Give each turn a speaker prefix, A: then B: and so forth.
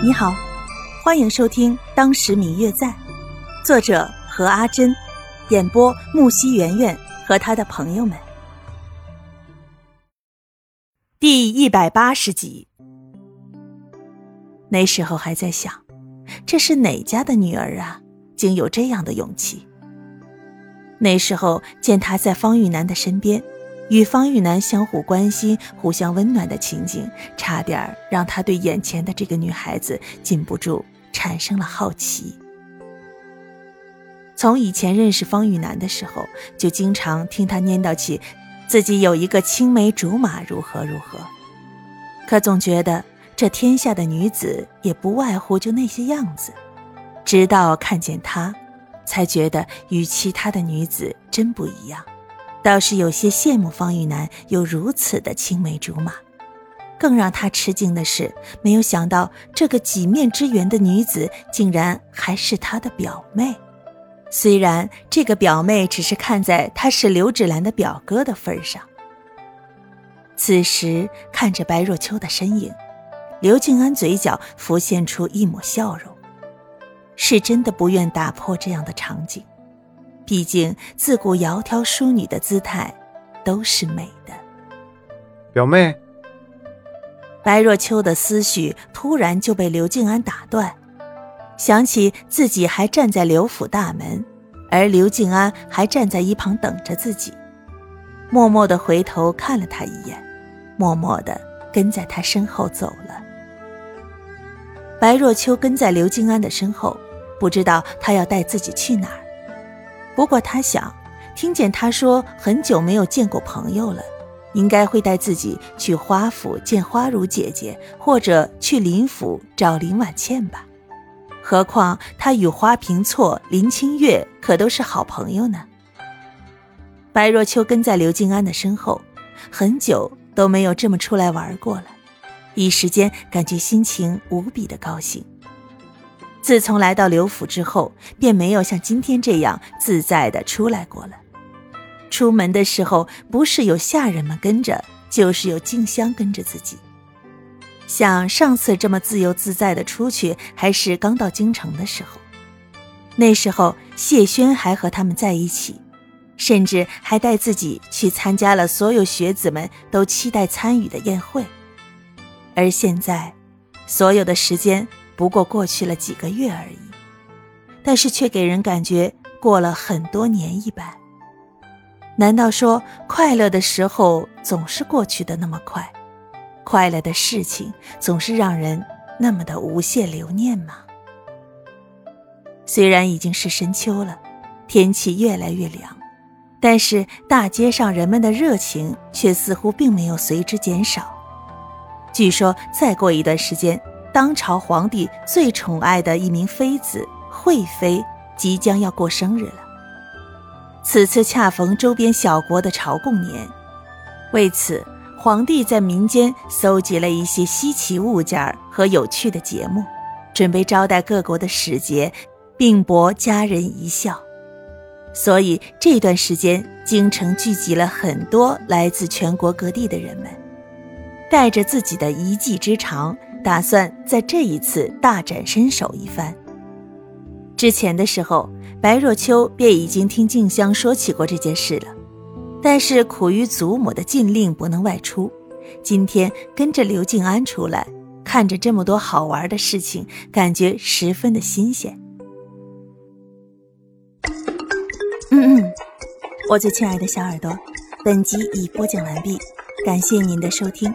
A: 你好，欢迎收听《当时明月在》，作者何阿珍，演播木西圆圆和他的朋友们。第一百八十集。那时候还在想，这是哪家的女儿啊，竟有这样的勇气？那时候见她在方玉楠的身边。与方玉楠相互关心、互相温暖的情景，差点让他对眼前的这个女孩子禁不住产生了好奇。从以前认识方玉楠的时候，就经常听他念叨起自己有一个青梅竹马，如何如何。可总觉得这天下的女子也不外乎就那些样子，直到看见她，才觉得与其他的女子真不一样。倒是有些羡慕方玉楠有如此的青梅竹马，更让他吃惊的是，没有想到这个几面之缘的女子竟然还是他的表妹。虽然这个表妹只是看在他是刘芷兰的表哥的份上。此时看着白若秋的身影，刘静安嘴角浮现出一抹笑容，是真的不愿打破这样的场景。毕竟，自古窈窕淑女的姿态都是美的。
B: 表妹，
A: 白若秋的思绪突然就被刘静安打断，想起自己还站在刘府大门，而刘静安还站在一旁等着自己，默默的回头看了他一眼，默默的跟在他身后走了。白若秋跟在刘静安的身后，不知道他要带自己去哪儿。不过他想，听见他说很久没有见过朋友了，应该会带自己去花府见花如姐姐，或者去林府找林婉倩吧。何况他与花瓶错、林清月可都是好朋友呢。白若秋跟在刘静安的身后，很久都没有这么出来玩过了，一时间感觉心情无比的高兴。自从来到刘府之后，便没有像今天这样自在的出来过了。出门的时候，不是有下人们跟着，就是有静香跟着自己。像上次这么自由自在的出去，还是刚到京城的时候。那时候谢轩还和他们在一起，甚至还带自己去参加了所有学子们都期待参与的宴会。而现在，所有的时间。不过过去了几个月而已，但是却给人感觉过了很多年一般。难道说快乐的时候总是过去的那么快，快乐的事情总是让人那么的无限留念吗？虽然已经是深秋了，天气越来越凉，但是大街上人们的热情却似乎并没有随之减少。据说再过一段时间。当朝皇帝最宠爱的一名妃子惠妃即将要过生日了。此次恰逢周边小国的朝贡年，为此，皇帝在民间搜集了一些稀奇物件和有趣的节目，准备招待各国的使节，并博佳人一笑。所以这段时间，京城聚集了很多来自全国各地的人们，带着自己的一技之长。打算在这一次大展身手一番。之前的时候，白若秋便已经听静香说起过这件事了，但是苦于祖母的禁令不能外出，今天跟着刘静安出来，看着这么多好玩的事情，感觉十分的新鲜。嗯嗯，我最亲爱的小耳朵，本集已播讲完毕，感谢您的收听。